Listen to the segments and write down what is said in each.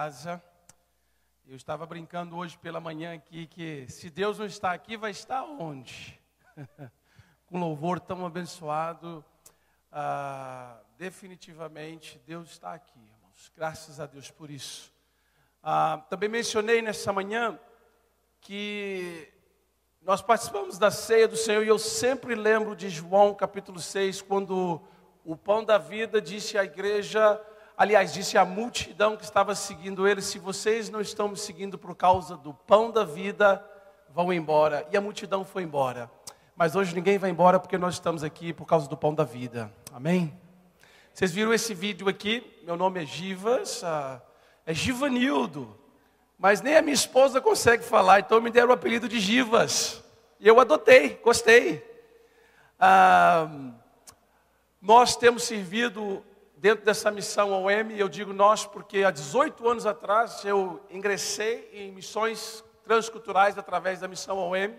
casa. Eu estava brincando hoje pela manhã aqui que se Deus não está aqui, vai estar onde? Com louvor tão abençoado, ah, definitivamente Deus está aqui, irmãos. Graças a Deus por isso. Ah, também mencionei nessa manhã que nós participamos da ceia do Senhor e eu sempre lembro de João capítulo 6, quando o pão da vida disse à igreja Aliás, disse a multidão que estava seguindo ele: Se vocês não estão me seguindo por causa do pão da vida, vão embora. E a multidão foi embora. Mas hoje ninguém vai embora porque nós estamos aqui por causa do pão da vida. Amém? Vocês viram esse vídeo aqui? Meu nome é Givas, ah, é Givanildo. Mas nem a minha esposa consegue falar, então me deram o apelido de Givas. E eu adotei, gostei. Ah, nós temos servido dentro dessa missão OM, eu digo nós porque há 18 anos atrás eu ingressei em missões transculturais através da missão OM.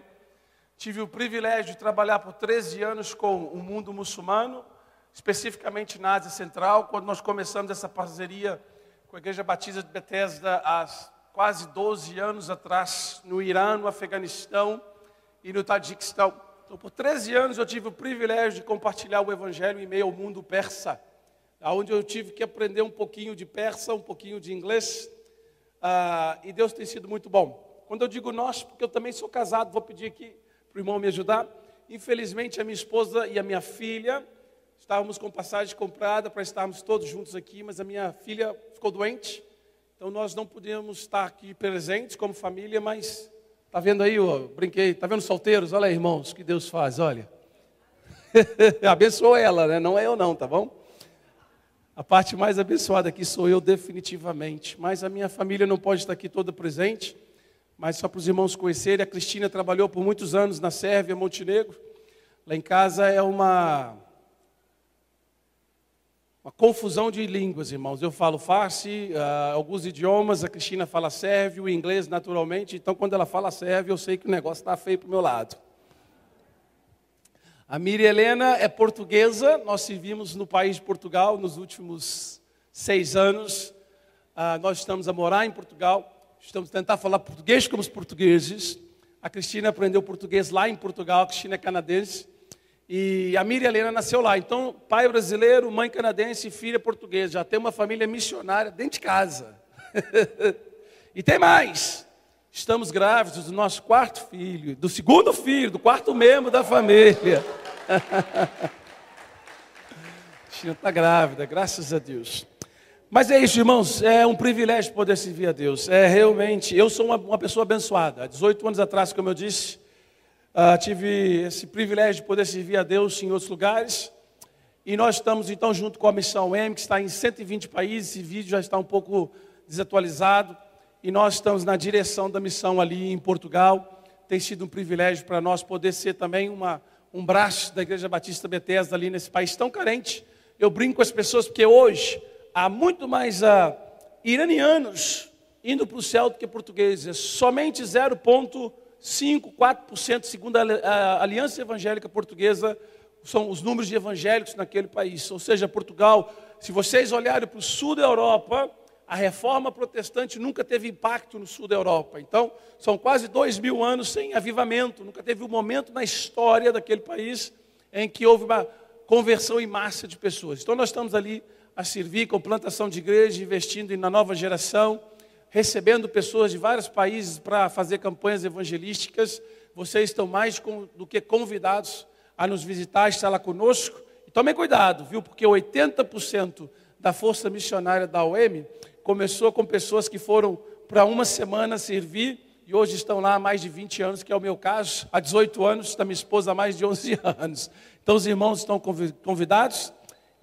Tive o privilégio de trabalhar por 13 anos com o mundo muçulmano, especificamente na Ásia Central, quando nós começamos essa parceria com a Igreja Batista de Bethesda há quase 12 anos atrás, no Irã, no Afeganistão e no Tadiquistão. Então, por 13 anos eu tive o privilégio de compartilhar o Evangelho em meio ao mundo persa onde eu tive que aprender um pouquinho de persa, um pouquinho de inglês, ah, e Deus tem sido muito bom. Quando eu digo nós, porque eu também sou casado, vou pedir aqui para o irmão me ajudar. Infelizmente, a minha esposa e a minha filha estávamos com passagem comprada para estarmos todos juntos aqui, mas a minha filha ficou doente, então nós não podíamos estar aqui presentes como família, mas tá vendo aí, ó, brinquei, tá vendo solteiros? Olha aí, irmãos, que Deus faz, olha. Abençoou ela, né? Não é eu não, tá bom? A parte mais abençoada aqui sou eu, definitivamente. Mas a minha família não pode estar aqui toda presente. Mas só para os irmãos conhecerem, a Cristina trabalhou por muitos anos na Sérvia, Montenegro. Lá em casa é uma, uma confusão de línguas, irmãos. Eu falo farsi, uh, alguns idiomas, a Cristina fala sérvio, inglês naturalmente. Então, quando ela fala sérvio, eu sei que o negócio está feio para o meu lado. A Miriam Helena é portuguesa, nós servimos no país de Portugal nos últimos seis anos. Ah, nós estamos a morar em Portugal, estamos a tentar falar português como os portugueses. A Cristina aprendeu português lá em Portugal, a Cristina é canadense. E a Miriam Helena nasceu lá. Então, pai brasileiro, mãe canadense e filha portuguesa. Já tem uma família missionária dentro de casa. e tem mais. Estamos grávidos do nosso quarto filho, do segundo filho, do quarto membro da família. Tina está grávida, graças a Deus. Mas é isso, irmãos, é um privilégio poder servir a Deus. É realmente, eu sou uma, uma pessoa abençoada. Há 18 anos atrás, como eu disse, uh, tive esse privilégio de poder servir a Deus em outros lugares. E nós estamos então junto com a Missão M, que está em 120 países. Esse vídeo já está um pouco desatualizado e nós estamos na direção da missão ali em Portugal. Tem sido um privilégio para nós poder ser também uma, um braço da Igreja Batista Bethesda ali nesse país tão carente. Eu brinco com as pessoas porque hoje há muito mais uh, iranianos indo para o céu do que portugueses. Somente 0,5, 4%, segundo a Aliança Evangélica Portuguesa, são os números de evangélicos naquele país. Ou seja, Portugal, se vocês olharem para o sul da Europa, a reforma protestante nunca teve impacto no sul da Europa. Então, são quase dois mil anos sem avivamento. Nunca teve um momento na história daquele país em que houve uma conversão em massa de pessoas. Então, nós estamos ali a servir com plantação de igreja, investindo na nova geração, recebendo pessoas de vários países para fazer campanhas evangelísticas. Vocês estão mais do que convidados a nos visitar, estar lá conosco. E tomem cuidado, viu? Porque 80% da força missionária da OM começou com pessoas que foram para uma semana servir e hoje estão lá há mais de 20 anos, que é o meu caso, há 18 anos, da minha esposa há mais de 11 anos. Então os irmãos estão convidados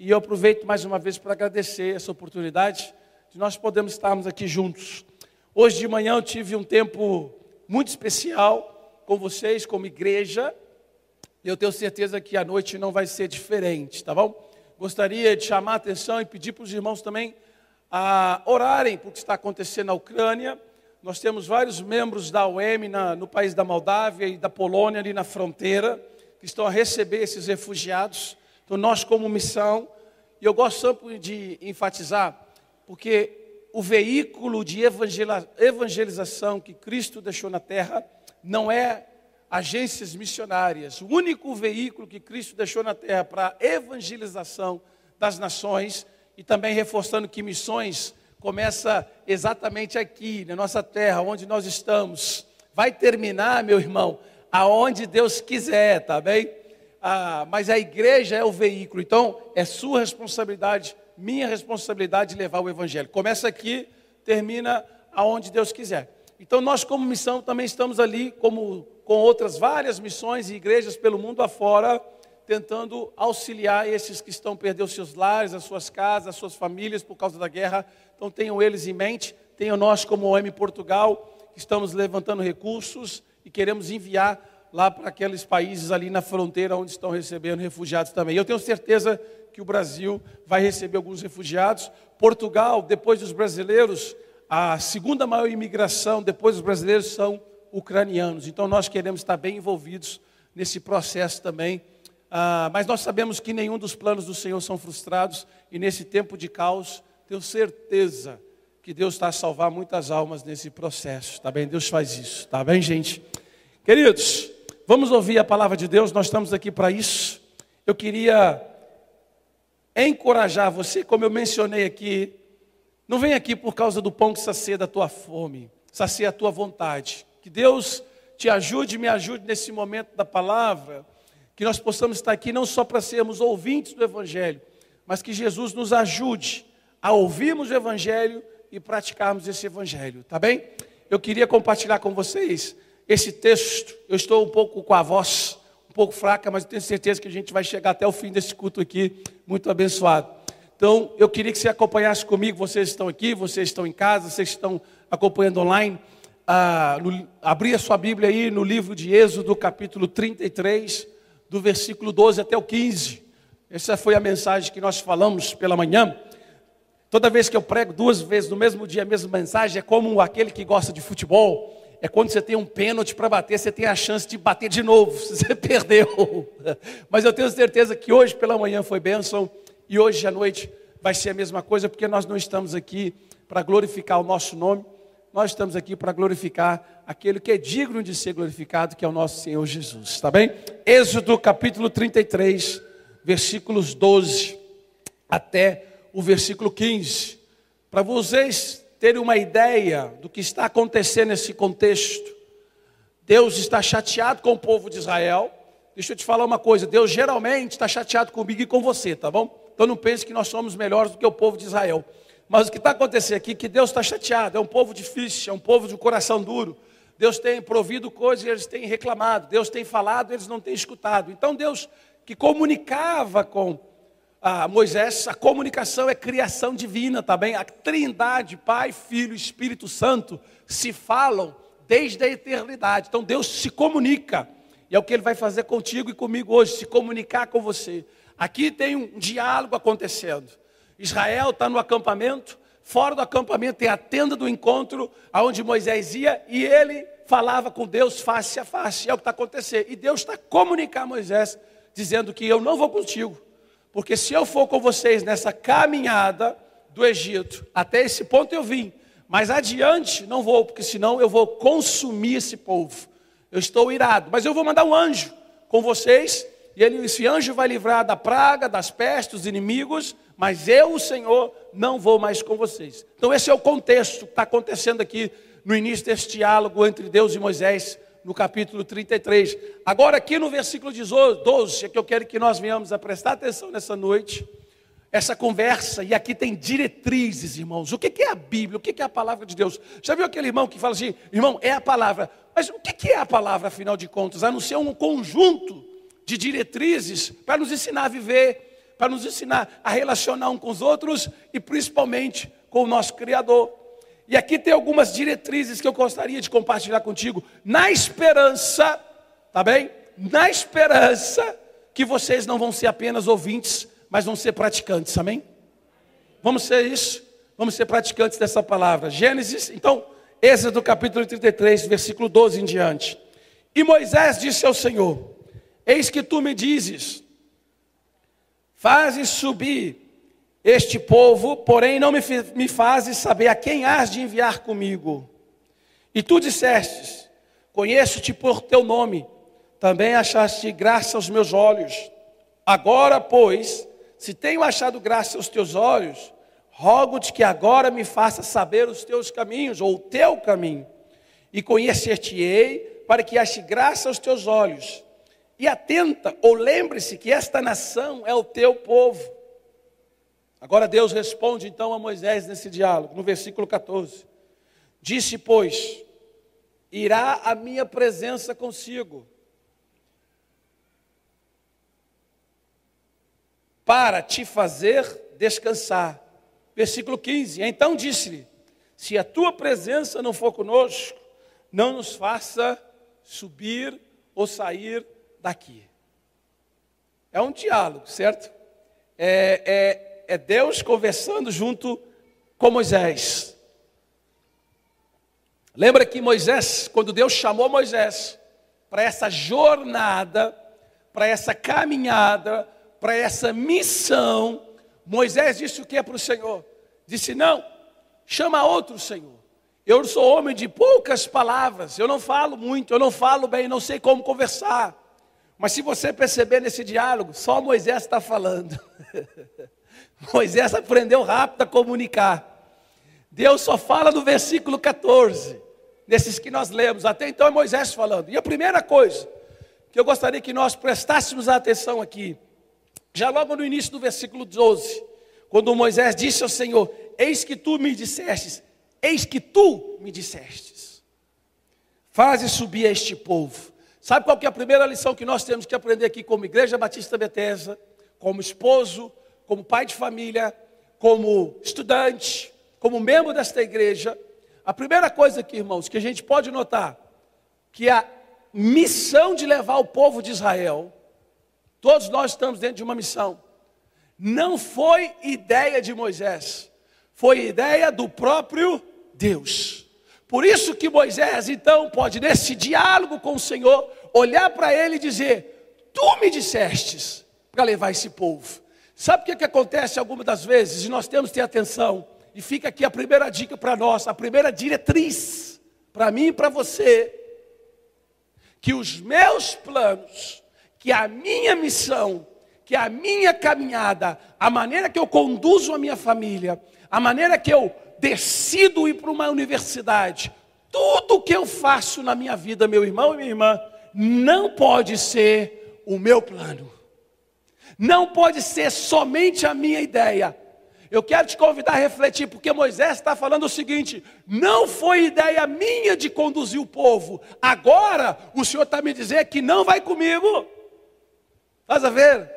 e eu aproveito mais uma vez para agradecer essa oportunidade de nós podermos estarmos aqui juntos. Hoje de manhã eu tive um tempo muito especial com vocês, como igreja, e eu tenho certeza que a noite não vai ser diferente, tá bom? Gostaria de chamar a atenção e pedir para os irmãos também a orarem por que está acontecendo na Ucrânia. Nós temos vários membros da OM na, no país da Moldávia e da Polônia, ali na fronteira, que estão a receber esses refugiados. Então, nós, como missão, e eu gosto sempre de enfatizar, porque o veículo de evangelização que Cristo deixou na terra não é agências missionárias. O único veículo que Cristo deixou na terra para evangelização das nações e também reforçando que missões começa exatamente aqui, na nossa terra, onde nós estamos. Vai terminar, meu irmão, aonde Deus quiser, tá bem? Ah, mas a igreja é o veículo, então é sua responsabilidade, minha responsabilidade de levar o evangelho. Começa aqui, termina aonde Deus quiser. Então nós, como missão, também estamos ali, como com outras várias missões e igrejas pelo mundo afora, tentando auxiliar esses que estão perdendo seus lares, as suas casas, as suas famílias por causa da guerra. Então tenham eles em mente, tenham nós como OM Portugal, que estamos levantando recursos e queremos enviar lá para aqueles países ali na fronteira onde estão recebendo refugiados também. Eu tenho certeza que o Brasil vai receber alguns refugiados. Portugal, depois dos brasileiros, a segunda maior imigração depois dos brasileiros são ucranianos. Então nós queremos estar bem envolvidos nesse processo também ah, mas nós sabemos que nenhum dos planos do Senhor são frustrados, e nesse tempo de caos, tenho certeza que Deus está a salvar muitas almas nesse processo, tá bem? Deus faz isso, tá bem, gente? Queridos, vamos ouvir a palavra de Deus, nós estamos aqui para isso. Eu queria encorajar você, como eu mencionei aqui, não vem aqui por causa do pão que sacia da tua fome, sacia a tua vontade. Que Deus te ajude, me ajude nesse momento da palavra que nós possamos estar aqui não só para sermos ouvintes do Evangelho, mas que Jesus nos ajude a ouvirmos o Evangelho e praticarmos esse Evangelho, tá bem? Eu queria compartilhar com vocês esse texto. Eu estou um pouco com a voz um pouco fraca, mas tenho certeza que a gente vai chegar até o fim desse culto aqui muito abençoado. Então, eu queria que você acompanhasse comigo. Vocês estão aqui, vocês estão em casa, vocês estão acompanhando online. Ah, no, abrir a sua Bíblia aí no livro de Êxodo, capítulo 33 do versículo 12 até o 15. Essa foi a mensagem que nós falamos pela manhã. Toda vez que eu prego duas vezes no mesmo dia a mesma mensagem, é como aquele que gosta de futebol. É quando você tem um pênalti para bater, você tem a chance de bater de novo, você perdeu. Mas eu tenho certeza que hoje pela manhã foi bênção e hoje à noite vai ser a mesma coisa, porque nós não estamos aqui para glorificar o nosso nome, nós estamos aqui para glorificar aquele que é digno de ser glorificado, que é o nosso Senhor Jesus. Está bem? Êxodo capítulo 33, versículos 12 até o versículo 15. Para vocês terem uma ideia do que está acontecendo nesse contexto, Deus está chateado com o povo de Israel. Deixa eu te falar uma coisa: Deus geralmente está chateado comigo e com você, tá bom? Então não pense que nós somos melhores do que o povo de Israel. Mas o que está acontecendo aqui é que Deus está chateado, é um povo difícil, é um povo de coração duro. Deus tem provido coisas e eles têm reclamado. Deus tem falado, eles não têm escutado. Então Deus que comunicava com ah, Moisés, a comunicação é criação divina, tá bem? A Trindade, Pai, Filho, Espírito Santo se falam desde a eternidade. Então Deus se comunica. E é o que ele vai fazer contigo e comigo hoje, se comunicar com você. Aqui tem um diálogo acontecendo. Israel está no acampamento, fora do acampamento tem a tenda do encontro, aonde Moisés ia e ele falava com Deus face a face. É o que está acontecendo. E Deus está comunicando a Moisés, dizendo que eu não vou contigo, porque se eu for com vocês nessa caminhada do Egito, até esse ponto eu vim, mas adiante não vou, porque senão eu vou consumir esse povo. Eu estou irado, mas eu vou mandar um anjo com vocês, e ele, esse anjo vai livrar da praga, das pestes, dos inimigos, mas eu, o Senhor, não vou mais com vocês. Então, esse é o contexto que está acontecendo aqui no início desse diálogo entre Deus e Moisés, no capítulo 33. Agora, aqui no versículo 12, é que eu quero que nós venhamos a prestar atenção nessa noite, essa conversa, e aqui tem diretrizes, irmãos. O que é a Bíblia? O que é a palavra de Deus? Já viu aquele irmão que fala assim, irmão, é a palavra. Mas o que é a palavra, afinal de contas? A não ser um conjunto de diretrizes para nos ensinar a viver para nos ensinar a relacionar um com os outros e principalmente com o nosso Criador. E aqui tem algumas diretrizes que eu gostaria de compartilhar contigo, na esperança, tá bem? Na esperança que vocês não vão ser apenas ouvintes, mas vão ser praticantes, amém? Vamos ser isso? Vamos ser praticantes dessa palavra. Gênesis, então, Êxodo capítulo 33, versículo 12 em diante. E Moisés disse ao Senhor: Eis que tu me dizes, Faze subir Este povo, porém, não me, me fazes saber a quem has de enviar comigo. E tu dissestes: Conheço-te por teu nome, também achaste graça aos meus olhos. Agora, pois, se tenho achado graça aos teus olhos, rogo-te que agora me faça saber os teus caminhos, ou o teu caminho, e conhecer-te-ei, para que ache graça aos teus olhos. E atenta, ou lembre-se que esta nação é o teu povo. Agora Deus responde então a Moisés nesse diálogo, no versículo 14: Disse, pois, irá a minha presença consigo, para te fazer descansar. Versículo 15: Então disse-lhe: Se a tua presença não for conosco, não nos faça subir ou sair daqui. É um diálogo, certo? É, é, é Deus conversando junto com Moisés. Lembra que Moisés, quando Deus chamou Moisés para essa jornada, para essa caminhada, para essa missão, Moisés disse o que é para o Senhor? Disse: Não, chama outro Senhor. Eu sou homem de poucas palavras, eu não falo muito, eu não falo bem, não sei como conversar. Mas se você perceber nesse diálogo, só Moisés está falando. Moisés aprendeu rápido a comunicar. Deus só fala no versículo 14, nesses que nós lemos. Até então é Moisés falando. E a primeira coisa que eu gostaria que nós prestássemos atenção aqui, já logo no início do versículo 12, quando Moisés disse ao Senhor: Eis que tu me dissestes, eis que tu me dissestes, faze subir este povo. Sabe qual que é a primeira lição que nós temos que aprender aqui como Igreja Batista Betesda, como esposo, como pai de família, como estudante, como membro desta igreja, a primeira coisa aqui, irmãos, que a gente pode notar, que a missão de levar o povo de Israel, todos nós estamos dentro de uma missão, não foi ideia de Moisés, foi ideia do próprio Deus. Por isso que Moisés, então, pode, nesse diálogo com o Senhor, olhar para ele e dizer: Tu me dissestes para levar esse povo. Sabe o que, que acontece algumas das vezes? E nós temos que ter atenção. E fica aqui a primeira dica para nós, a primeira diretriz, para mim e para você. Que os meus planos, que a minha missão, que a minha caminhada, a maneira que eu conduzo a minha família, a maneira que eu decido ir para uma universidade, tudo que eu faço na minha vida, meu irmão e minha irmã, não pode ser o meu plano não pode ser somente a minha ideia. Eu quero te convidar a refletir, porque Moisés está falando o seguinte: não foi ideia minha de conduzir o povo, agora o Senhor está me dizendo que não vai comigo. Estás a ver?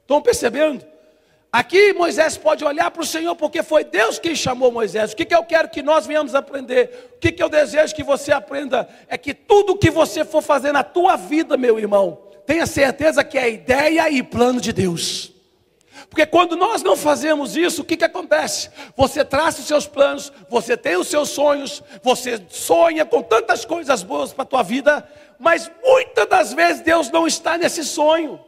Estão percebendo? Aqui Moisés pode olhar para o Senhor, porque foi Deus quem chamou Moisés. O que, que eu quero que nós venhamos aprender? O que, que eu desejo que você aprenda? É que tudo que você for fazer na tua vida, meu irmão, tenha certeza que é ideia e plano de Deus. Porque quando nós não fazemos isso, o que, que acontece? Você traça os seus planos, você tem os seus sonhos, você sonha com tantas coisas boas para a tua vida, mas muitas das vezes Deus não está nesse sonho,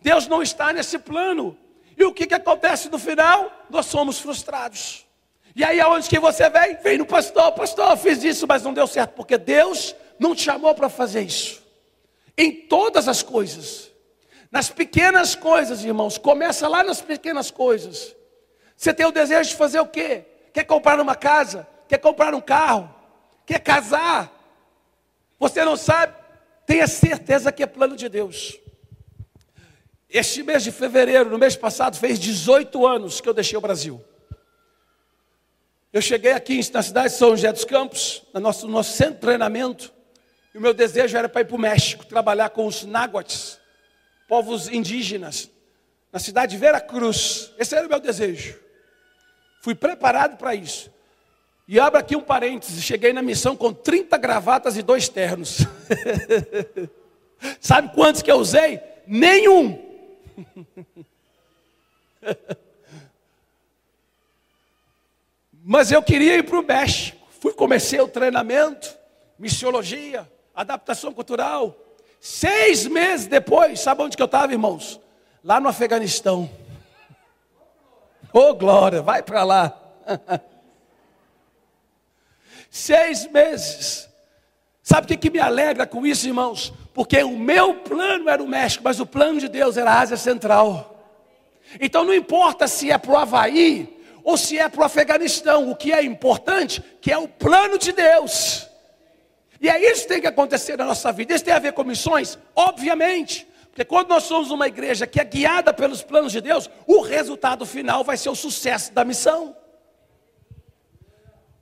Deus não está nesse plano. E o que, que acontece no final? Nós somos frustrados. E aí aonde que você vem? Vem no pastor, pastor, eu fiz isso, mas não deu certo, porque Deus não te chamou para fazer isso. Em todas as coisas. Nas pequenas coisas, irmãos. Começa lá nas pequenas coisas. Você tem o desejo de fazer o quê? Quer comprar uma casa? Quer comprar um carro? Quer casar? Você não sabe? Tenha certeza que é plano de Deus. Este mês de fevereiro, no mês passado, fez 18 anos que eu deixei o Brasil. Eu cheguei aqui na cidade de São José dos Campos, no nosso, no nosso centro de treinamento. E o meu desejo era para ir para o México, trabalhar com os náhuatls, povos indígenas, na cidade de Vera Cruz. Esse era o meu desejo. Fui preparado para isso. E abro aqui um parêntese: cheguei na missão com 30 gravatas e dois ternos. Sabe quantos que eu usei? Nenhum. Mas eu queria ir para o México. Fui, comecei o treinamento, missiologia, adaptação cultural. Seis meses depois, sabe onde que eu estava, irmãos? Lá no Afeganistão. Ô oh, glória, vai para lá. Seis meses. Sabe o que, que me alegra com isso, irmãos? Porque o meu plano era o México, mas o plano de Deus era a Ásia Central. Então não importa se é para o Havaí ou se é para o Afeganistão, o que é importante, que é o plano de Deus. E é isso que tem que acontecer na nossa vida. Isso tem a ver com missões? Obviamente. Porque quando nós somos uma igreja que é guiada pelos planos de Deus, o resultado final vai ser o sucesso da missão.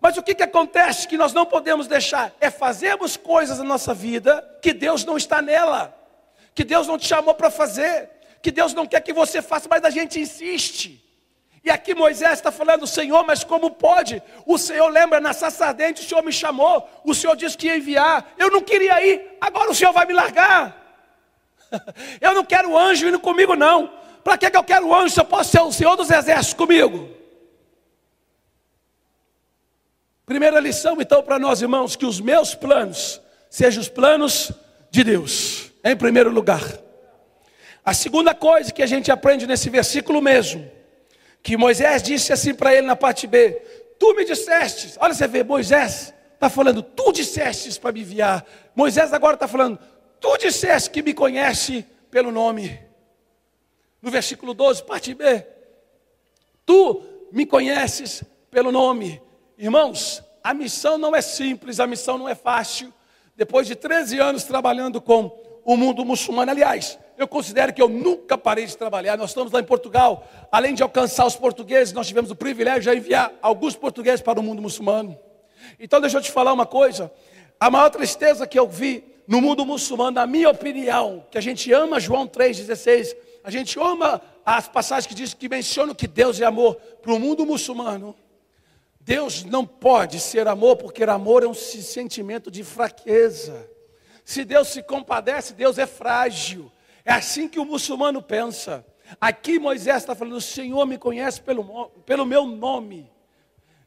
Mas o que, que acontece que nós não podemos deixar? É fazermos coisas na nossa vida que Deus não está nela, que Deus não te chamou para fazer, que Deus não quer que você faça, mas a gente insiste. E aqui Moisés está falando, Senhor, mas como pode? O Senhor lembra, na sacerdote, o Senhor me chamou, o Senhor disse que ia enviar, eu não queria ir, agora o Senhor vai me largar. Eu não quero anjo indo comigo, não. Para que, que eu quero anjo se eu posso ser o Senhor dos exércitos comigo? Primeira lição, então, para nós, irmãos, que os meus planos sejam os planos de Deus, em primeiro lugar. A segunda coisa que a gente aprende nesse versículo mesmo, que Moisés disse assim para ele na parte B: Tu me disseste, olha você vê, Moisés está falando, tu dissestes para me enviar. Moisés agora está falando, Tu disseste que me conhece pelo nome. No versículo 12, parte B. Tu me conheces pelo nome. Irmãos, a missão não é simples, a missão não é fácil. Depois de 13 anos trabalhando com o mundo muçulmano, aliás, eu considero que eu nunca parei de trabalhar. Nós estamos lá em Portugal, além de alcançar os portugueses, nós tivemos o privilégio de enviar alguns portugueses para o mundo muçulmano. Então, deixa eu te falar uma coisa: a maior tristeza que eu vi no mundo muçulmano, na minha opinião, que a gente ama João 3,16, a gente ama as passagens que diz que mencionam que Deus é amor para o mundo muçulmano. Deus não pode ser amor, porque amor é um sentimento de fraqueza. Se Deus se compadece, Deus é frágil. É assim que o muçulmano pensa. Aqui Moisés está falando: o Senhor me conhece pelo, pelo meu nome.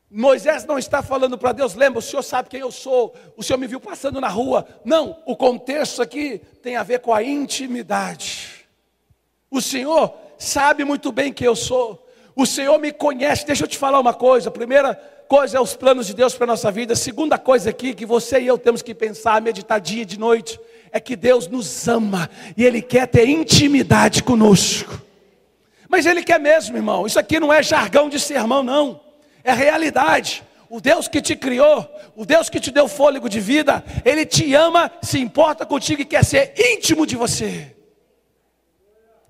Moisés não está falando para Deus, lembra, o Senhor sabe quem eu sou, o Senhor me viu passando na rua. Não, o contexto aqui tem a ver com a intimidade. O Senhor sabe muito bem quem eu sou, o Senhor me conhece. Deixa eu te falar uma coisa: a primeira coisa é os planos de Deus para a nossa vida, a segunda coisa aqui que você e eu temos que pensar, meditar dia e de noite, é que Deus nos ama e Ele quer ter intimidade conosco. Mas Ele quer mesmo, irmão, isso aqui não é jargão de sermão, não é realidade. O Deus que te criou, o Deus que te deu fôlego de vida, Ele te ama, se importa contigo e quer ser íntimo de você.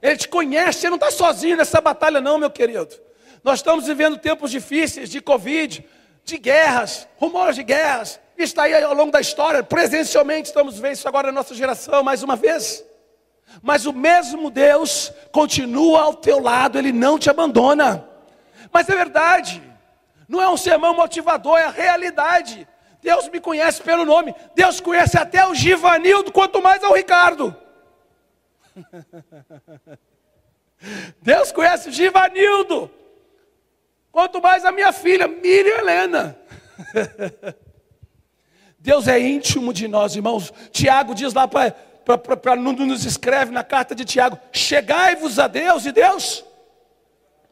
Ele te conhece, você não está sozinho nessa batalha, não, meu querido. Nós estamos vivendo tempos difíceis de Covid, de guerras, rumores de guerras. Está aí ao longo da história, presencialmente estamos vendo isso agora na nossa geração, mais uma vez. Mas o mesmo Deus continua ao teu lado, Ele não te abandona. Mas é verdade. Não é um sermão motivador, é a realidade. Deus me conhece pelo nome. Deus conhece até o Givanildo, quanto mais ao Ricardo. Deus conhece Givanildo, quanto mais a minha filha, Miriam Helena. Deus é íntimo de nós, irmãos. Tiago diz lá para nos escreve na carta de Tiago: chegai-vos a Deus, e Deus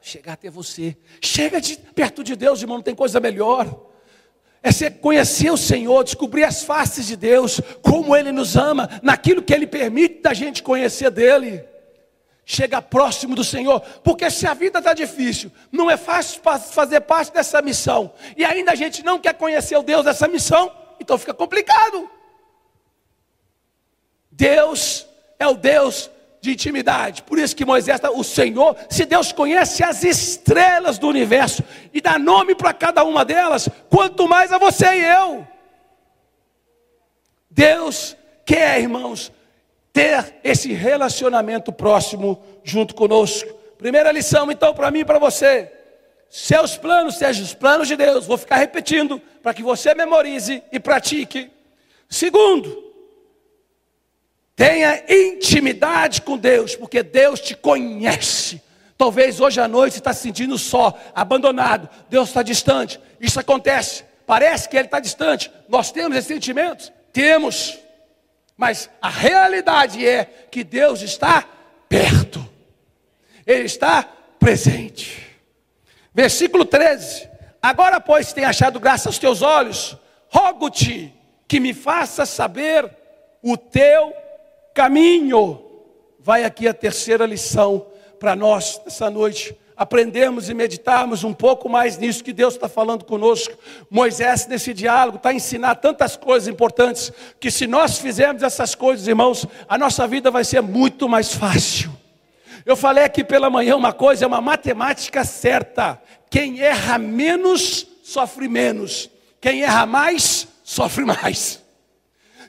chegar até você. Chega de, perto de Deus, irmão, não tem coisa melhor. É ser conhecer o Senhor, descobrir as faces de Deus, como Ele nos ama, naquilo que Ele permite da gente conhecer dEle. Chega próximo do Senhor, porque se a vida está difícil, não é fácil fazer parte dessa missão, e ainda a gente não quer conhecer o Deus dessa missão, então fica complicado. Deus é o Deus de intimidade. Por isso que Moisés, o Senhor, se Deus conhece as estrelas do universo e dá nome para cada uma delas, quanto mais a você e eu. Deus quer, irmãos, ter esse relacionamento próximo junto conosco. Primeira lição, então, para mim e para você. Seus planos sejam os planos de Deus. Vou ficar repetindo para que você memorize e pratique. Segundo, Tenha intimidade com Deus, porque Deus te conhece. Talvez hoje à noite você está se sentindo só, abandonado. Deus está distante. Isso acontece. Parece que Ele está distante. Nós temos esses sentimentos? Temos. Mas a realidade é que Deus está perto. Ele está presente. Versículo 13: Agora, pois, tem achado graça aos teus olhos, rogo-te que me faças saber o teu caminho. Vai aqui a terceira lição para nós nessa noite aprendermos e meditarmos um pouco mais nisso que Deus está falando conosco. Moisés, nesse diálogo, está a ensinar tantas coisas importantes, que se nós fizermos essas coisas, irmãos, a nossa vida vai ser muito mais fácil. Eu falei aqui pela manhã uma coisa, é uma matemática certa: quem erra menos, sofre menos, quem erra mais, sofre mais.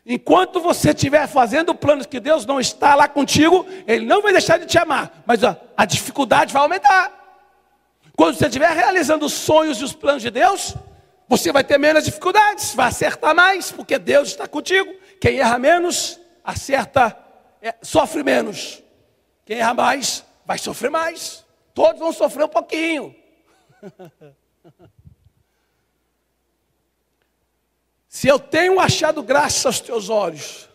Enquanto você estiver fazendo planos que Deus não está lá contigo, Ele não vai deixar de te amar, mas a, a dificuldade vai aumentar. Quando você estiver realizando os sonhos e os planos de Deus, você vai ter menos dificuldades, vai acertar mais, porque Deus está contigo. Quem erra menos, acerta, é, sofre menos. Quem erra mais, vai sofrer mais. Todos vão sofrer um pouquinho. Se eu tenho achado graça aos teus olhos,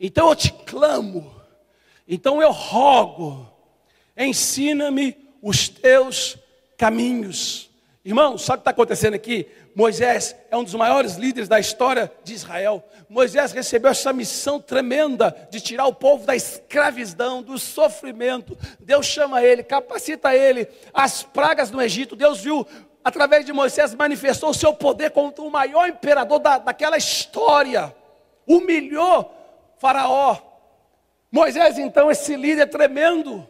então eu te clamo, então eu rogo, ensina-me os teus caminhos. Irmão, sabe o que está acontecendo aqui? Moisés é um dos maiores líderes da história de Israel. Moisés recebeu essa missão tremenda de tirar o povo da escravidão, do sofrimento. Deus chama ele, capacita ele. As pragas no Egito, Deus viu através de Moisés, manifestou o seu poder contra o maior imperador da, daquela história, humilhou Faraó. Moisés, então, esse líder tremendo,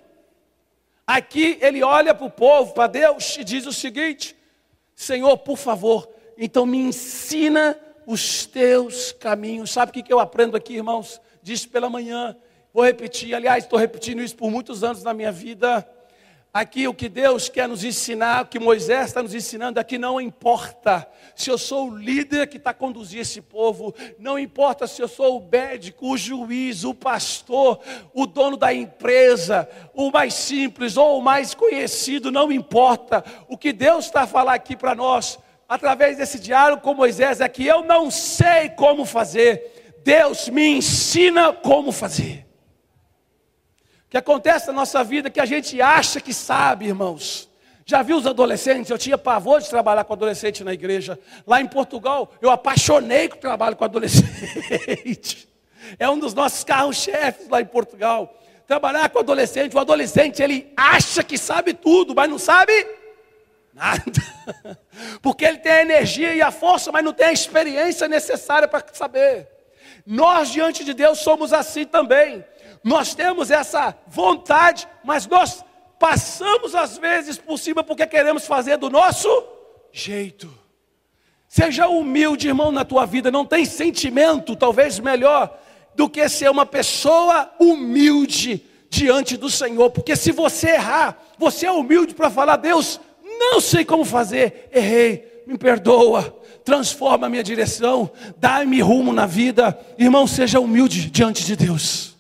aqui ele olha para o povo, para Deus, e diz o seguinte: Senhor, por favor, então me ensina os teus caminhos. Sabe o que eu aprendo aqui, irmãos? Disse pela manhã, vou repetir, aliás, estou repetindo isso por muitos anos na minha vida. Aqui o que Deus quer nos ensinar, o que Moisés está nos ensinando, aqui não importa se eu sou o líder que está conduzindo esse povo, não importa se eu sou o médico, o juiz, o pastor, o dono da empresa, o mais simples ou o mais conhecido, não importa. O que Deus está a falar aqui para nós, através desse diálogo com Moisés, é que eu não sei como fazer, Deus me ensina como fazer que acontece na nossa vida que a gente acha que sabe, irmãos. Já viu os adolescentes? Eu tinha pavor de trabalhar com adolescente na igreja. Lá em Portugal, eu apaixonei com o trabalho com adolescente. É um dos nossos carros-chefes lá em Portugal. Trabalhar com adolescente, o adolescente ele acha que sabe tudo, mas não sabe nada. Porque ele tem a energia e a força, mas não tem a experiência necessária para saber. Nós diante de Deus somos assim também. Nós temos essa vontade, mas nós passamos às vezes por cima porque queremos fazer do nosso jeito. Seja humilde, irmão, na tua vida. Não tem sentimento, talvez melhor, do que ser uma pessoa humilde diante do Senhor. Porque se você errar, você é humilde para falar: Deus, não sei como fazer, errei, me perdoa, transforma a minha direção, dá-me rumo na vida. Irmão, seja humilde diante de Deus.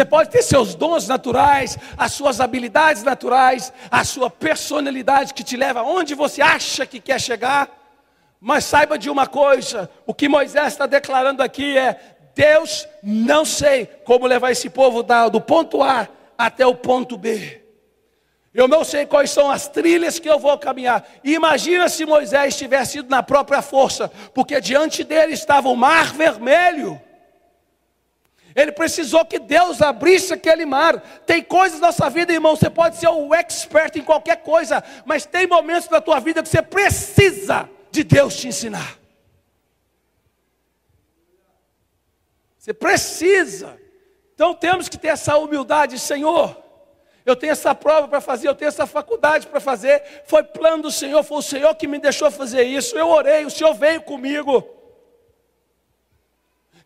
Você pode ter seus dons naturais, as suas habilidades naturais, a sua personalidade que te leva aonde você acha que quer chegar. Mas saiba de uma coisa: o que Moisés está declarando aqui é: Deus, não sei como levar esse povo do ponto A até o ponto B. Eu não sei quais são as trilhas que eu vou caminhar. Imagina se Moisés tivesse ido na própria força, porque diante dele estava o mar vermelho. Ele precisou que Deus abrisse aquele mar. Tem coisas na nossa vida, irmão, você pode ser o expert em qualquer coisa, mas tem momentos na tua vida que você precisa de Deus te ensinar. Você precisa. Então temos que ter essa humildade, Senhor. Eu tenho essa prova para fazer, eu tenho essa faculdade para fazer. Foi plano do Senhor, foi o Senhor que me deixou fazer isso. Eu orei, o Senhor veio comigo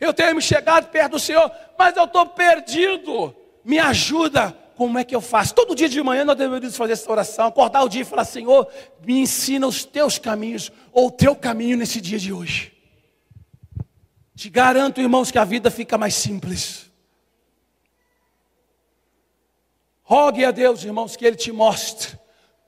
eu tenho me chegado perto do Senhor, mas eu estou perdido. Me ajuda. Como é que eu faço? Todo dia de manhã nós deveríamos fazer essa oração, acordar o dia e falar: Senhor, me ensina os teus caminhos, ou o teu caminho nesse dia de hoje. Te garanto, irmãos, que a vida fica mais simples. Rogue a Deus, irmãos, que Ele te mostre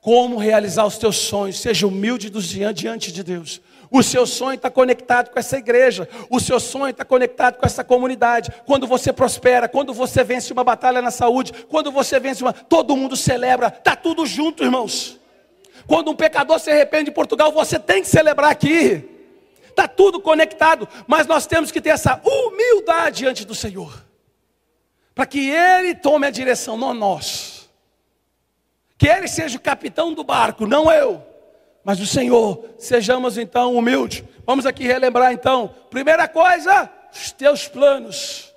como realizar os teus sonhos. Seja humilde diante de Deus. O seu sonho está conectado com essa igreja. O seu sonho está conectado com essa comunidade. Quando você prospera, quando você vence uma batalha na saúde, quando você vence uma. Todo mundo celebra. Está tudo junto, irmãos. Quando um pecador se arrepende em Portugal, você tem que celebrar aqui. Está tudo conectado. Mas nós temos que ter essa humildade diante do Senhor. Para que Ele tome a direção, não nós. Que Ele seja o capitão do barco, não eu mas o Senhor, sejamos então humildes. Vamos aqui relembrar então. Primeira coisa, os teus planos.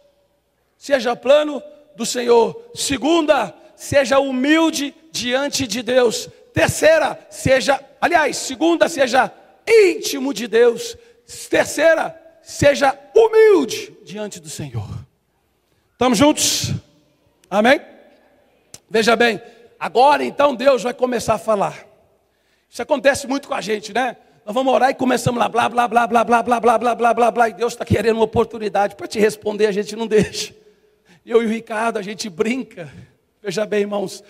Seja plano do Senhor. Segunda, seja humilde diante de Deus. Terceira, seja, aliás, segunda, seja íntimo de Deus. Terceira, seja humilde diante do Senhor. Estamos juntos? Amém? Veja bem, agora então Deus vai começar a falar. Isso acontece muito com a gente, né? Nós vamos orar e começamos lá, blá, blá, blá, blá, blá, blá, blá, blá, blá, blá, blá, e Deus está querendo uma oportunidade para te responder, a gente não deixa. Eu e o Ricardo, a gente brinca. Veja bem, irmãos,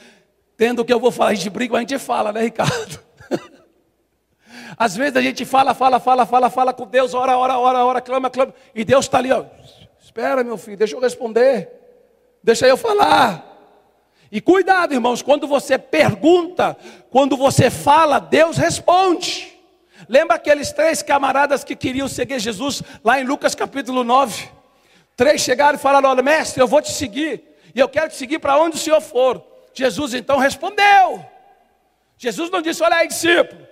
tendo o que eu vou falar, a gente mas a gente fala, né, Ricardo? Às vezes a gente fala, fala, fala, fala, fala com Deus, ora, ora, ora, ora, clama, clama, e Deus está ali, ó. Espera, meu filho, deixa eu responder, deixa eu falar. E cuidado, irmãos, quando você pergunta, quando você fala, Deus responde. Lembra aqueles três camaradas que queriam seguir Jesus, lá em Lucas capítulo 9? Três chegaram e falaram: Olha, mestre, eu vou te seguir, e eu quero te seguir para onde o senhor for. Jesus então respondeu. Jesus não disse: Olha aí, discípulo,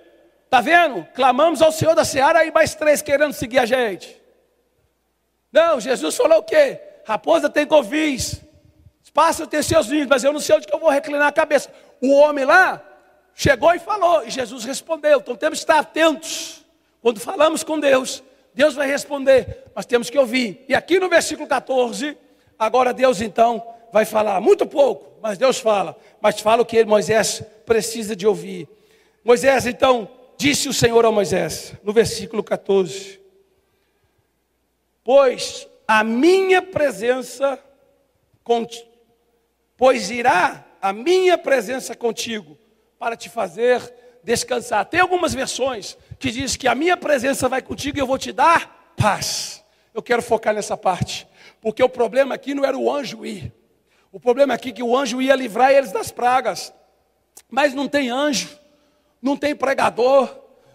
está vendo? Clamamos ao Senhor da seara, aí mais três querendo seguir a gente. Não, Jesus falou o quê? Raposa tem covis, Passa ter seus ninhos, mas eu não sei onde que eu vou reclinar a cabeça. O homem lá chegou e falou, e Jesus respondeu. Então temos que estar atentos. Quando falamos com Deus, Deus vai responder, mas temos que ouvir. E aqui no versículo 14, agora Deus então vai falar, muito pouco, mas Deus fala, mas fala o que Moisés precisa de ouvir. Moisés então disse o Senhor a Moisés, no versículo 14: Pois a minha presença pois irá a minha presença contigo para te fazer descansar. Tem algumas versões que diz que a minha presença vai contigo e eu vou te dar paz. Eu quero focar nessa parte, porque o problema aqui não era o anjo ir. O problema aqui é que o anjo ia livrar eles das pragas. Mas não tem anjo, não tem pregador,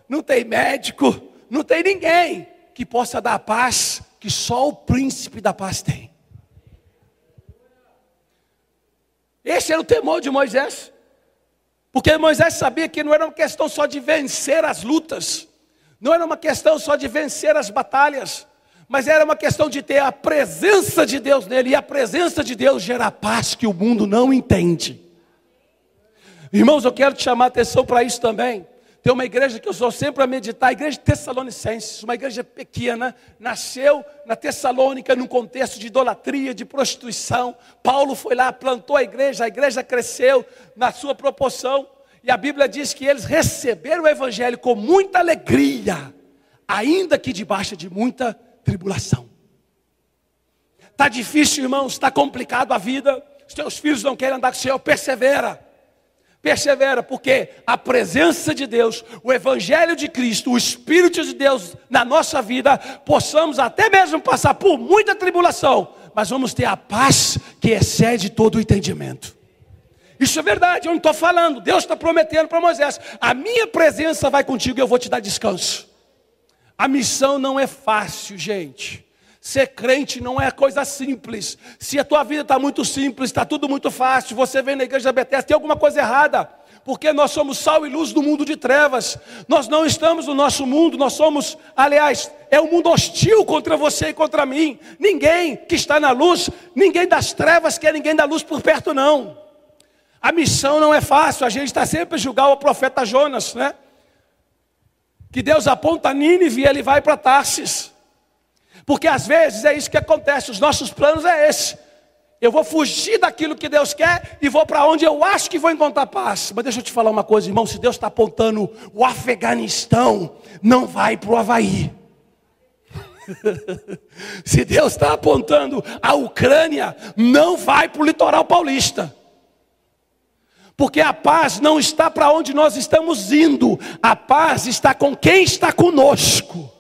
não tem médico, não tem ninguém que possa dar a paz que só o príncipe da paz tem. Esse era o temor de Moisés. Porque Moisés sabia que não era uma questão só de vencer as lutas, não era uma questão só de vencer as batalhas, mas era uma questão de ter a presença de Deus nele, e a presença de Deus gera paz que o mundo não entende. Irmãos, eu quero te chamar a atenção para isso também. Tem uma igreja que eu sou sempre a meditar, a igreja Tessalonicenses, uma igreja pequena, nasceu na Tessalônica num contexto de idolatria, de prostituição. Paulo foi lá, plantou a igreja, a igreja cresceu na sua proporção, e a Bíblia diz que eles receberam o evangelho com muita alegria, ainda que debaixo de muita tribulação. Está difícil, irmãos, está complicado a vida. Os teus filhos não querem andar com o Senhor, persevera. Persevera, porque a presença de Deus, o Evangelho de Cristo, o Espírito de Deus na nossa vida, possamos até mesmo passar por muita tribulação, mas vamos ter a paz que excede todo o entendimento. Isso é verdade, eu não estou falando, Deus está prometendo para Moisés: a minha presença vai contigo e eu vou te dar descanso. A missão não é fácil, gente. Ser crente não é coisa simples. Se a tua vida está muito simples, está tudo muito fácil, você vem na igreja da Bethesda, tem alguma coisa errada. Porque nós somos sal e luz do mundo de trevas. Nós não estamos no nosso mundo, nós somos, aliás, é um mundo hostil contra você e contra mim. Ninguém que está na luz, ninguém das trevas quer ninguém da luz por perto, não. A missão não é fácil, a gente está sempre a julgar o profeta Jonas, né? Que Deus aponta Nínive e ele vai para Tarsis. Porque às vezes é isso que acontece, os nossos planos é esse. Eu vou fugir daquilo que Deus quer e vou para onde eu acho que vou encontrar paz. Mas deixa eu te falar uma coisa, irmão: se Deus está apontando o Afeganistão, não vai para o Havaí. se Deus está apontando a Ucrânia, não vai para o litoral paulista. Porque a paz não está para onde nós estamos indo, a paz está com quem está conosco.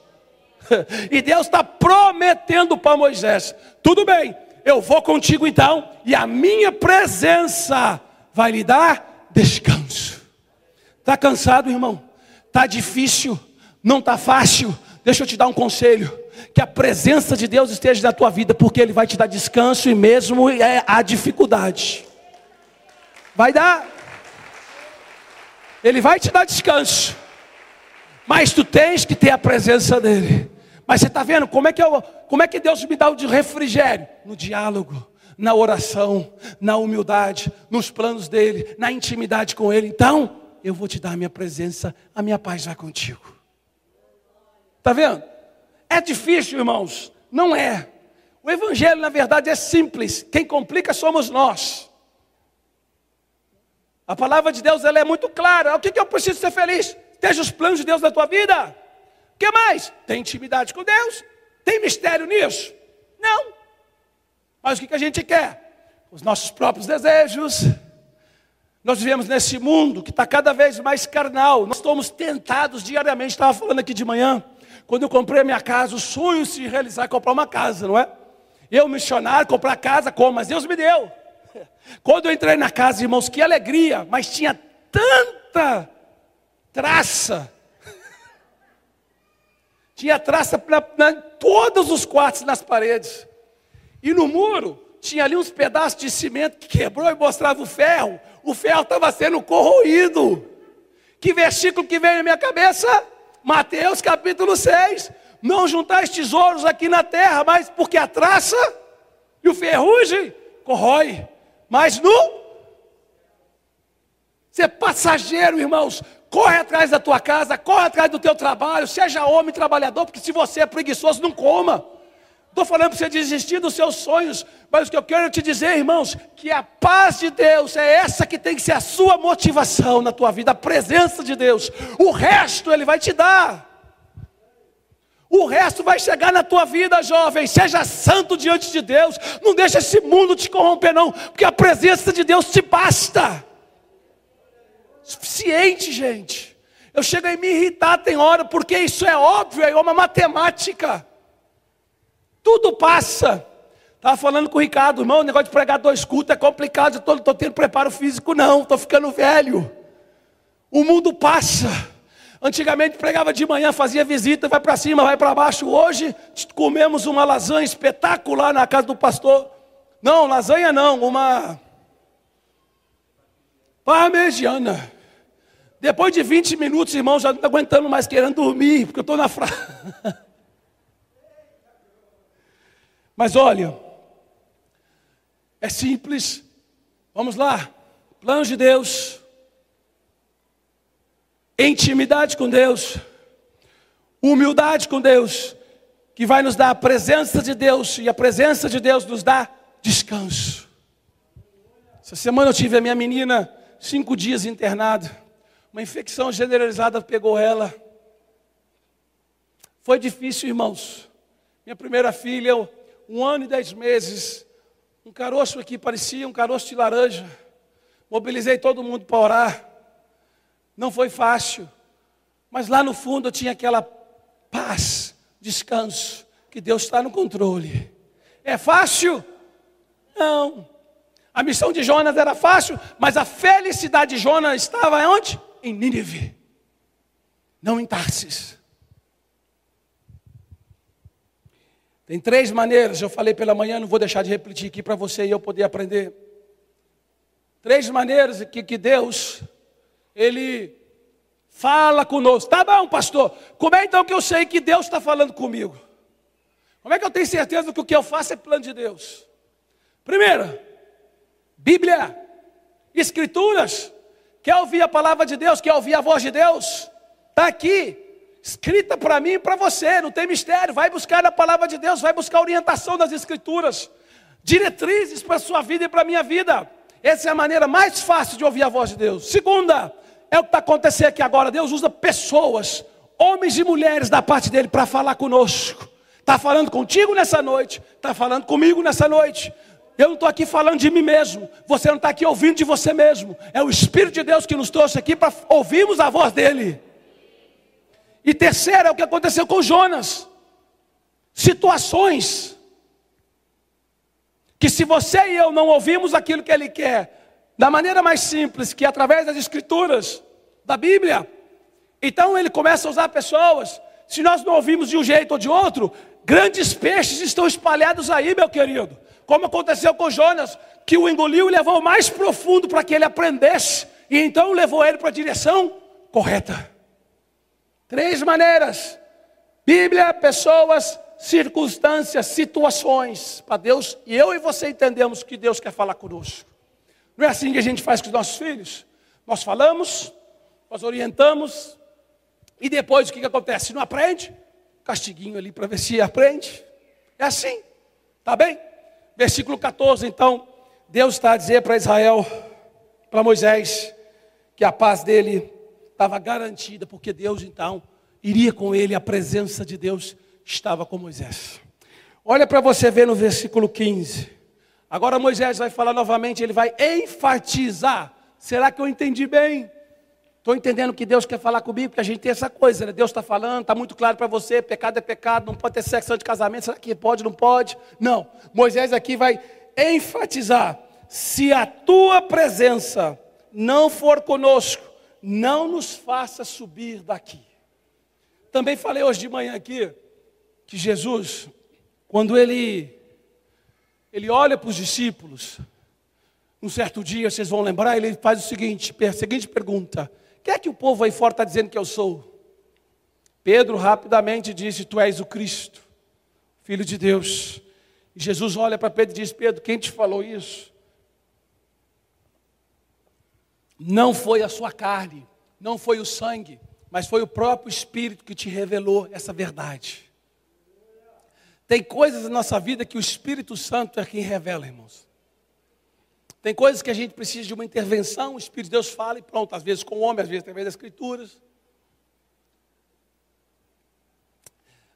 E Deus está prometendo para Moisés: tudo bem, eu vou contigo então, e a minha presença vai lhe dar descanso. Está cansado, irmão? Está difícil? Não está fácil? Deixa eu te dar um conselho: que a presença de Deus esteja na tua vida, porque Ele vai te dar descanso e mesmo é a dificuldade. Vai dar. Ele vai te dar descanso. Mas tu tens que ter a presença dele. Mas você está vendo como é, que eu, como é que Deus me dá o refrigério? No diálogo, na oração, na humildade, nos planos dele, na intimidade com ele. Então, eu vou te dar a minha presença, a minha paz vai contigo. Está vendo? É difícil, irmãos? Não é. O evangelho, na verdade, é simples. Quem complica somos nós. A palavra de Deus ela é muito clara. O que, que eu preciso ser feliz? Esteja os planos de Deus na tua vida. Que mais? Tem intimidade com Deus? Tem mistério nisso? Não. Mas o que a gente quer? Os nossos próprios desejos. Nós vivemos nesse mundo que está cada vez mais carnal. Nós estamos tentados diariamente. Estava falando aqui de manhã. Quando eu comprei a minha casa, o sonho se realizar é comprar uma casa, não é? Eu, missionário, comprar casa, como? Mas Deus me deu. Quando eu entrei na casa, irmãos, que alegria, mas tinha tanta traça tinha traça em todos os quartos nas paredes. E no muro tinha ali uns pedaços de cimento que quebrou e mostrava o ferro. O ferro estava sendo corroído. Que versículo que veio na minha cabeça? Mateus capítulo 6. Não juntais tesouros aqui na terra, mas porque a traça e o ferrugem corrói. Mas no ser passageiro, irmãos, Corre atrás da tua casa, corre atrás do teu trabalho, seja homem trabalhador, porque se você é preguiçoso, não coma. Estou falando para você desistir dos seus sonhos, mas o que eu quero te dizer, irmãos, que a paz de Deus é essa que tem que ser a sua motivação na tua vida, a presença de Deus. O resto Ele vai te dar. O resto vai chegar na tua vida, jovem. Seja santo diante de Deus. Não deixa esse mundo te corromper, não, porque a presença de Deus te basta suficiente, gente. Eu chego a me irritar, tem hora, porque isso é óbvio, é uma matemática. Tudo passa. Estava falando com o Ricardo, irmão, o negócio de pregar dois cultos é complicado, eu estou tendo preparo físico, não, estou ficando velho. O mundo passa. Antigamente pregava de manhã, fazia visita, vai para cima, vai para baixo. Hoje comemos uma lasanha espetacular na casa do pastor. Não, lasanha não, uma parmegiana. Depois de 20 minutos, irmão, já não estou aguentando mais, querendo dormir, porque eu estou na frase. Mas olha, é simples. Vamos lá. Plano de Deus. Intimidade com Deus. Humildade com Deus. Que vai nos dar a presença de Deus. E a presença de Deus nos dá descanso. Essa semana eu tive a minha menina cinco dias internada. Uma infecção generalizada pegou ela. Foi difícil, irmãos. Minha primeira filha, um ano e dez meses. Um caroço aqui parecia um caroço de laranja. Mobilizei todo mundo para orar. Não foi fácil. Mas lá no fundo eu tinha aquela paz, descanso, que Deus está no controle. É fácil? Não. A missão de Jonas era fácil, mas a felicidade de Jonas estava onde? Em Nínive, não em Tarsis. Tem três maneiras, eu falei pela manhã, não vou deixar de repetir aqui para você e eu poder aprender. Três maneiras que, que Deus, Ele fala conosco. Tá bom, pastor, como é então que eu sei que Deus está falando comigo? Como é que eu tenho certeza que o que eu faço é plano de Deus? Primeiro, Bíblia, Escrituras. Quer ouvir a palavra de Deus? Quer ouvir a voz de Deus? Está aqui, escrita para mim e para você, não tem mistério. Vai buscar a palavra de Deus, vai buscar orientação das Escrituras, diretrizes para a sua vida e para a minha vida. Essa é a maneira mais fácil de ouvir a voz de Deus. Segunda, é o que está acontecendo aqui agora. Deus usa pessoas, homens e mulheres da parte dele para falar conosco. Está falando contigo nessa noite, está falando comigo nessa noite. Eu não estou aqui falando de mim mesmo. Você não está aqui ouvindo de você mesmo. É o Espírito de Deus que nos trouxe aqui para ouvirmos a voz dele. E terceiro é o que aconteceu com Jonas. Situações que se você e eu não ouvimos aquilo que ele quer, da maneira mais simples, que é através das escrituras, da Bíblia, então ele começa a usar pessoas. Se nós não ouvimos de um jeito ou de outro, grandes peixes estão espalhados aí, meu querido como aconteceu com Jonas, que o engoliu e levou mais profundo para que ele aprendesse, e então levou ele para a direção correta. Três maneiras: Bíblia, pessoas, circunstâncias, situações, para Deus, e eu e você entendemos que Deus quer falar conosco. Não é assim que a gente faz com os nossos filhos? Nós falamos, nós orientamos, e depois o que, que acontece? Não aprende? Castiguinho ali para ver se aprende. É assim, tá bem? Versículo 14, então, Deus está a dizer para Israel, para Moisés, que a paz dele estava garantida, porque Deus então iria com ele, a presença de Deus estava com Moisés. Olha para você ver no versículo 15. Agora Moisés vai falar novamente, ele vai enfatizar. Será que eu entendi bem? Estou entendendo que Deus quer falar comigo, porque a gente tem essa coisa, né? Deus está falando, está muito claro para você, pecado é pecado, não pode ter sexo antes de casamento, será que pode, não pode? Não, Moisés aqui vai enfatizar, se a tua presença não for conosco, não nos faça subir daqui. Também falei hoje de manhã aqui, que Jesus, quando ele, ele olha para os discípulos, um certo dia, vocês vão lembrar, ele faz o seguinte, a seguinte pergunta, que é que o povo aí fora está dizendo que eu sou? Pedro rapidamente disse: Tu és o Cristo, Filho de Deus. E Jesus olha para Pedro e diz: Pedro, quem te falou isso? Não foi a sua carne, não foi o sangue, mas foi o próprio Espírito que te revelou essa verdade. Tem coisas na nossa vida que o Espírito Santo é quem revela, irmãos. Tem coisas que a gente precisa de uma intervenção, o Espírito de Deus fala e pronto, às vezes com o homem, às vezes através das Escrituras.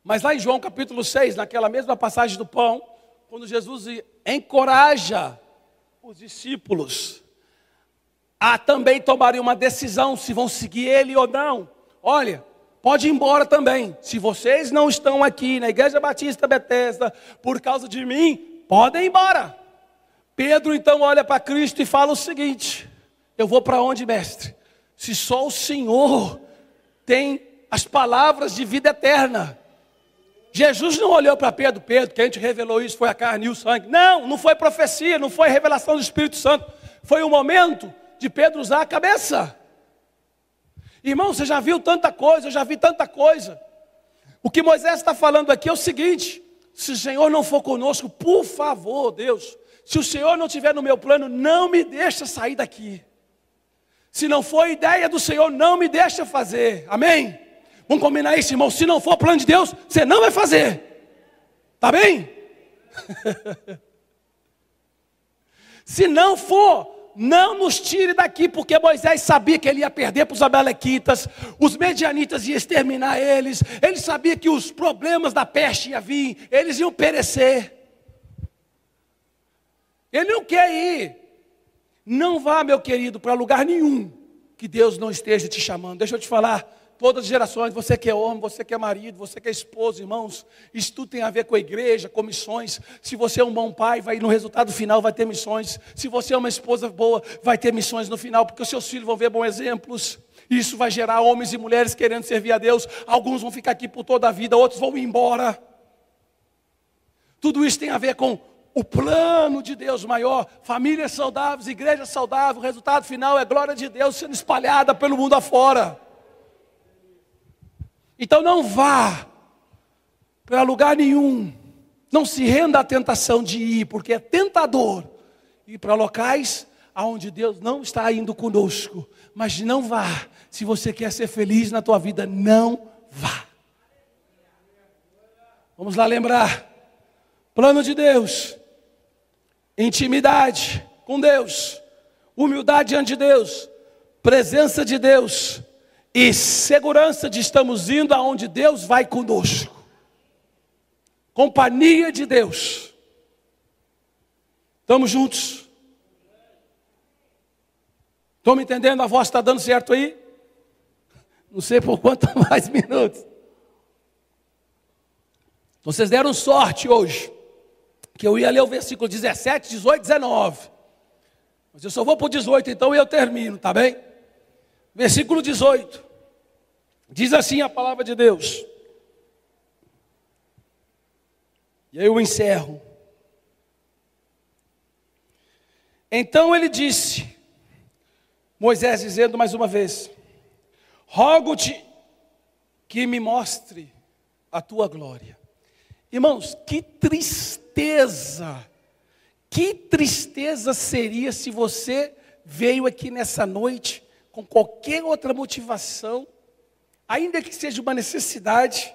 Mas lá em João capítulo 6, naquela mesma passagem do pão, quando Jesus encoraja os discípulos a também tomarem uma decisão se vão seguir ele ou não. Olha, pode ir embora também. Se vocês não estão aqui na Igreja Batista Betesda por causa de mim, podem ir embora. Pedro então olha para Cristo e fala o seguinte: Eu vou para onde, mestre? Se só o Senhor tem as palavras de vida eterna. Jesus não olhou para Pedro, Pedro, quem te revelou isso foi a carne e o sangue. Não, não foi profecia, não foi revelação do Espírito Santo. Foi o momento de Pedro usar a cabeça. Irmão, você já viu tanta coisa, eu já vi tanta coisa. O que Moisés está falando aqui é o seguinte: se o Senhor não for conosco, por favor, Deus, se o Senhor não estiver no meu plano, não me deixa sair daqui. Se não for ideia do Senhor, não me deixa fazer. Amém? Vamos combinar isso, irmão. Se não for plano de Deus, você não vai fazer. Tá bem? Se não for, não nos tire daqui, porque Moisés sabia que ele ia perder para os Amalequitas, os medianitas iam exterminar eles, ele sabia que os problemas da peste iam vir, eles iam perecer. Ele não quer ir. Não vá, meu querido, para lugar nenhum que Deus não esteja te chamando. Deixa eu te falar, todas as gerações, você que é homem, você que é marido, você que é esposo, irmãos, isso tudo tem a ver com a igreja, com missões. Se você é um bom pai, vai no resultado final vai ter missões. Se você é uma esposa boa, vai ter missões no final, porque os seus filhos vão ver bons exemplos. Isso vai gerar homens e mulheres querendo servir a Deus. Alguns vão ficar aqui por toda a vida, outros vão embora. Tudo isso tem a ver com o plano de Deus maior, famílias saudáveis, igreja saudável, o resultado final é glória de Deus sendo espalhada pelo mundo afora. Então não vá para lugar nenhum, não se renda à tentação de ir, porque é tentador ir para locais aonde Deus não está indo conosco. Mas não vá, se você quer ser feliz na tua vida, não vá. Vamos lá lembrar. Plano de Deus intimidade com Deus, humildade diante de Deus, presença de Deus e segurança de estamos indo aonde Deus vai conosco. Companhia de Deus. Estamos juntos? Estão me entendendo? A voz está dando certo aí? Não sei por quanto mais minutos. Vocês deram sorte hoje, que eu ia ler o versículo 17, 18, 19. Mas eu só vou para o 18, então eu termino, tá bem? Versículo 18. Diz assim a palavra de Deus. E aí eu encerro. Então ele disse, Moisés dizendo mais uma vez: Rogo-te que me mostre a tua glória. Irmãos, que tristeza, que tristeza seria se você veio aqui nessa noite com qualquer outra motivação, ainda que seja uma necessidade,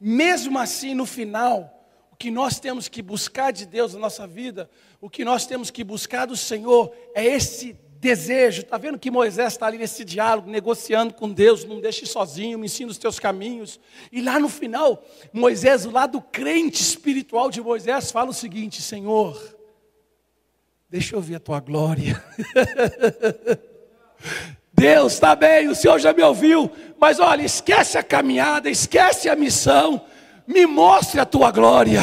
mesmo assim no final, o que nós temos que buscar de Deus na nossa vida, o que nós temos que buscar do Senhor é esse desejo. Está vendo que Moisés está ali nesse diálogo, negociando com Deus, não deixe sozinho, me ensina os teus caminhos. E lá no final, Moisés, o lado crente espiritual de Moisés, fala o seguinte: Senhor, deixa eu ver a tua glória. Deus, está bem, o Senhor já me ouviu, mas olha, esquece a caminhada, esquece a missão, me mostre a tua glória.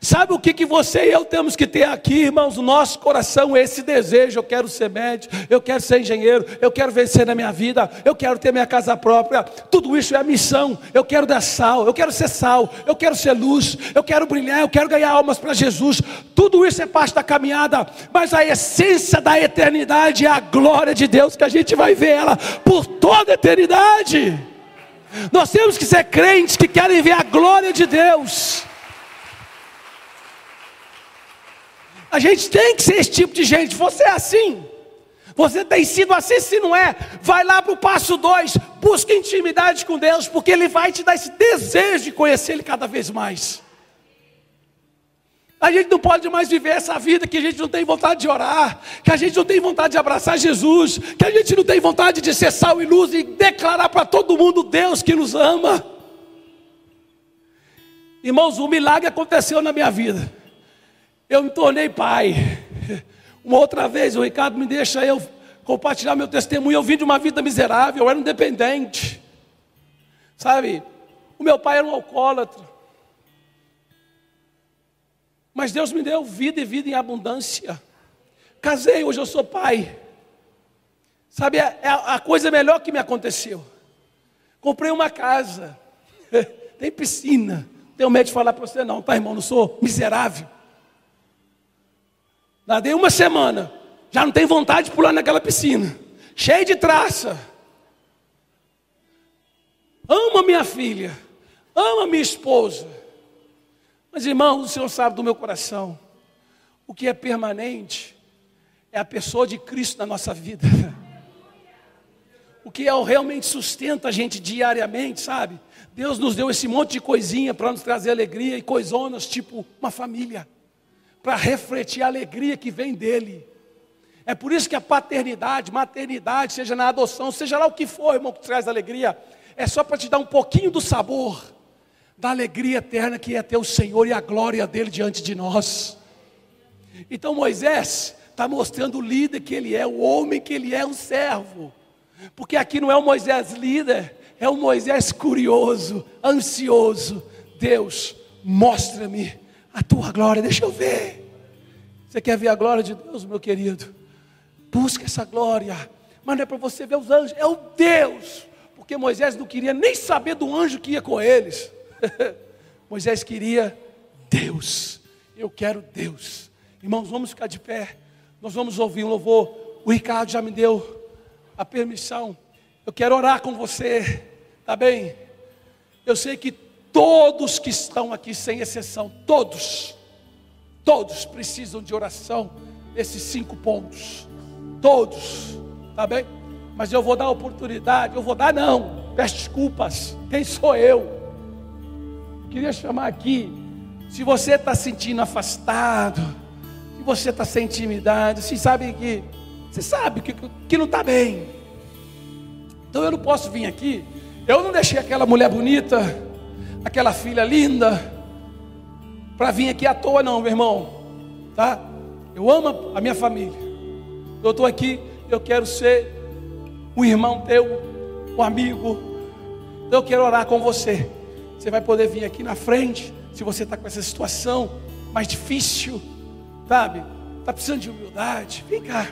Sabe o que, que você e eu temos que ter aqui, irmãos? O nosso coração, esse desejo. Eu quero ser médico, eu quero ser engenheiro, eu quero vencer na minha vida, eu quero ter minha casa própria. Tudo isso é a missão. Eu quero dar sal, eu quero ser sal, eu quero ser luz, eu quero brilhar, eu quero ganhar almas para Jesus. Tudo isso é parte da caminhada, mas a essência da eternidade é a glória de Deus, que a gente vai ver ela por toda a eternidade. Nós temos que ser crentes que querem ver a glória de Deus. A gente tem que ser esse tipo de gente. Você é assim. Você tem sido assim, se não é, vai lá para o passo 2, busca intimidade com Deus, porque Ele vai te dar esse desejo de conhecer Ele cada vez mais. A gente não pode mais viver essa vida que a gente não tem vontade de orar, que a gente não tem vontade de abraçar Jesus, que a gente não tem vontade de ser sal e luz e declarar para todo mundo Deus que nos ama. Irmãos, um milagre aconteceu na minha vida eu me tornei pai. Uma outra vez o Ricardo me deixa eu compartilhar meu testemunho. Eu vim de uma vida miserável, eu era um dependente. Sabe? O meu pai era um alcoólatra. Mas Deus me deu vida e vida em abundância. Casei, hoje eu sou pai. Sabe, é, é a coisa melhor que me aconteceu. Comprei uma casa, tem piscina. Tenho medo de falar para você, não, tá, irmão? Não sou miserável. Nadei uma semana, já não tem vontade de pular naquela piscina, cheio de traça. Ama minha filha, ama minha esposa. Mas irmão, o Senhor sabe do meu coração. O que é permanente é a pessoa de Cristo na nossa vida. O que é o realmente sustenta a gente diariamente, sabe? Deus nos deu esse monte de coisinha para nos trazer alegria e coisonas, tipo uma família para refletir a alegria que vem dele. É por isso que a paternidade, maternidade, seja na adoção, seja lá o que for, irmão, que traz alegria, é só para te dar um pouquinho do sabor da alegria eterna que é ter o Senhor e a glória dele diante de nós. Então Moisés está mostrando o líder que ele é, o homem que ele é, um servo. Porque aqui não é o Moisés líder, é o Moisés curioso, ansioso. Deus, mostra-me a tua glória, deixa eu ver. Você quer ver a glória de Deus, meu querido? Busca essa glória, mas não é para você ver os anjos, é o Deus, porque Moisés não queria nem saber do anjo que ia com eles. Moisés queria Deus, eu quero Deus. Irmãos, vamos ficar de pé, nós vamos ouvir um louvor. O Ricardo já me deu a permissão, eu quero orar com você, tá bem? Eu sei que Todos que estão aqui, sem exceção, todos, todos precisam de oração nesses cinco pontos. Todos, tá bem? Mas eu vou dar oportunidade, eu vou dar não, peço desculpas. Quem sou eu? Queria chamar aqui, se você está sentindo afastado, se você está sem intimidade, se sabe que, você sabe que, que não está bem. Então eu não posso vir aqui. Eu não deixei aquela mulher bonita aquela filha linda, para vir aqui à toa, não, meu irmão, tá? Eu amo a minha família. Eu estou aqui, eu quero ser um irmão teu, um amigo. Eu quero orar com você. Você vai poder vir aqui na frente, se você está com essa situação mais difícil, sabe? Está precisando de humildade. Vem cá.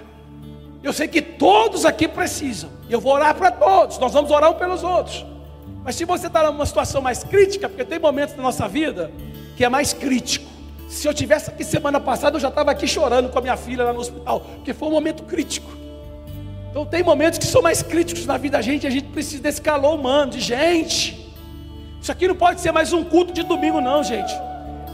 Eu sei que todos aqui precisam. Eu vou orar para todos. Nós vamos orar um pelos outros. Mas se você está numa situação mais crítica, porque tem momentos na nossa vida que é mais crítico. Se eu tivesse aqui semana passada, eu já estava aqui chorando com a minha filha lá no hospital, porque foi um momento crítico. Então tem momentos que são mais críticos na vida da gente, a gente precisa desse calor humano, de gente. Isso aqui não pode ser mais um culto de domingo, não, gente.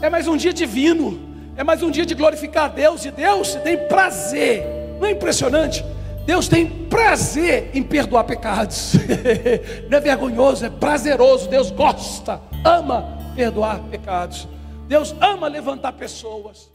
É mais um dia divino, é mais um dia de glorificar a Deus, e Deus tem prazer, não é impressionante? Deus tem prazer em perdoar pecados. Não é vergonhoso, é prazeroso. Deus gosta, ama perdoar pecados. Deus ama levantar pessoas.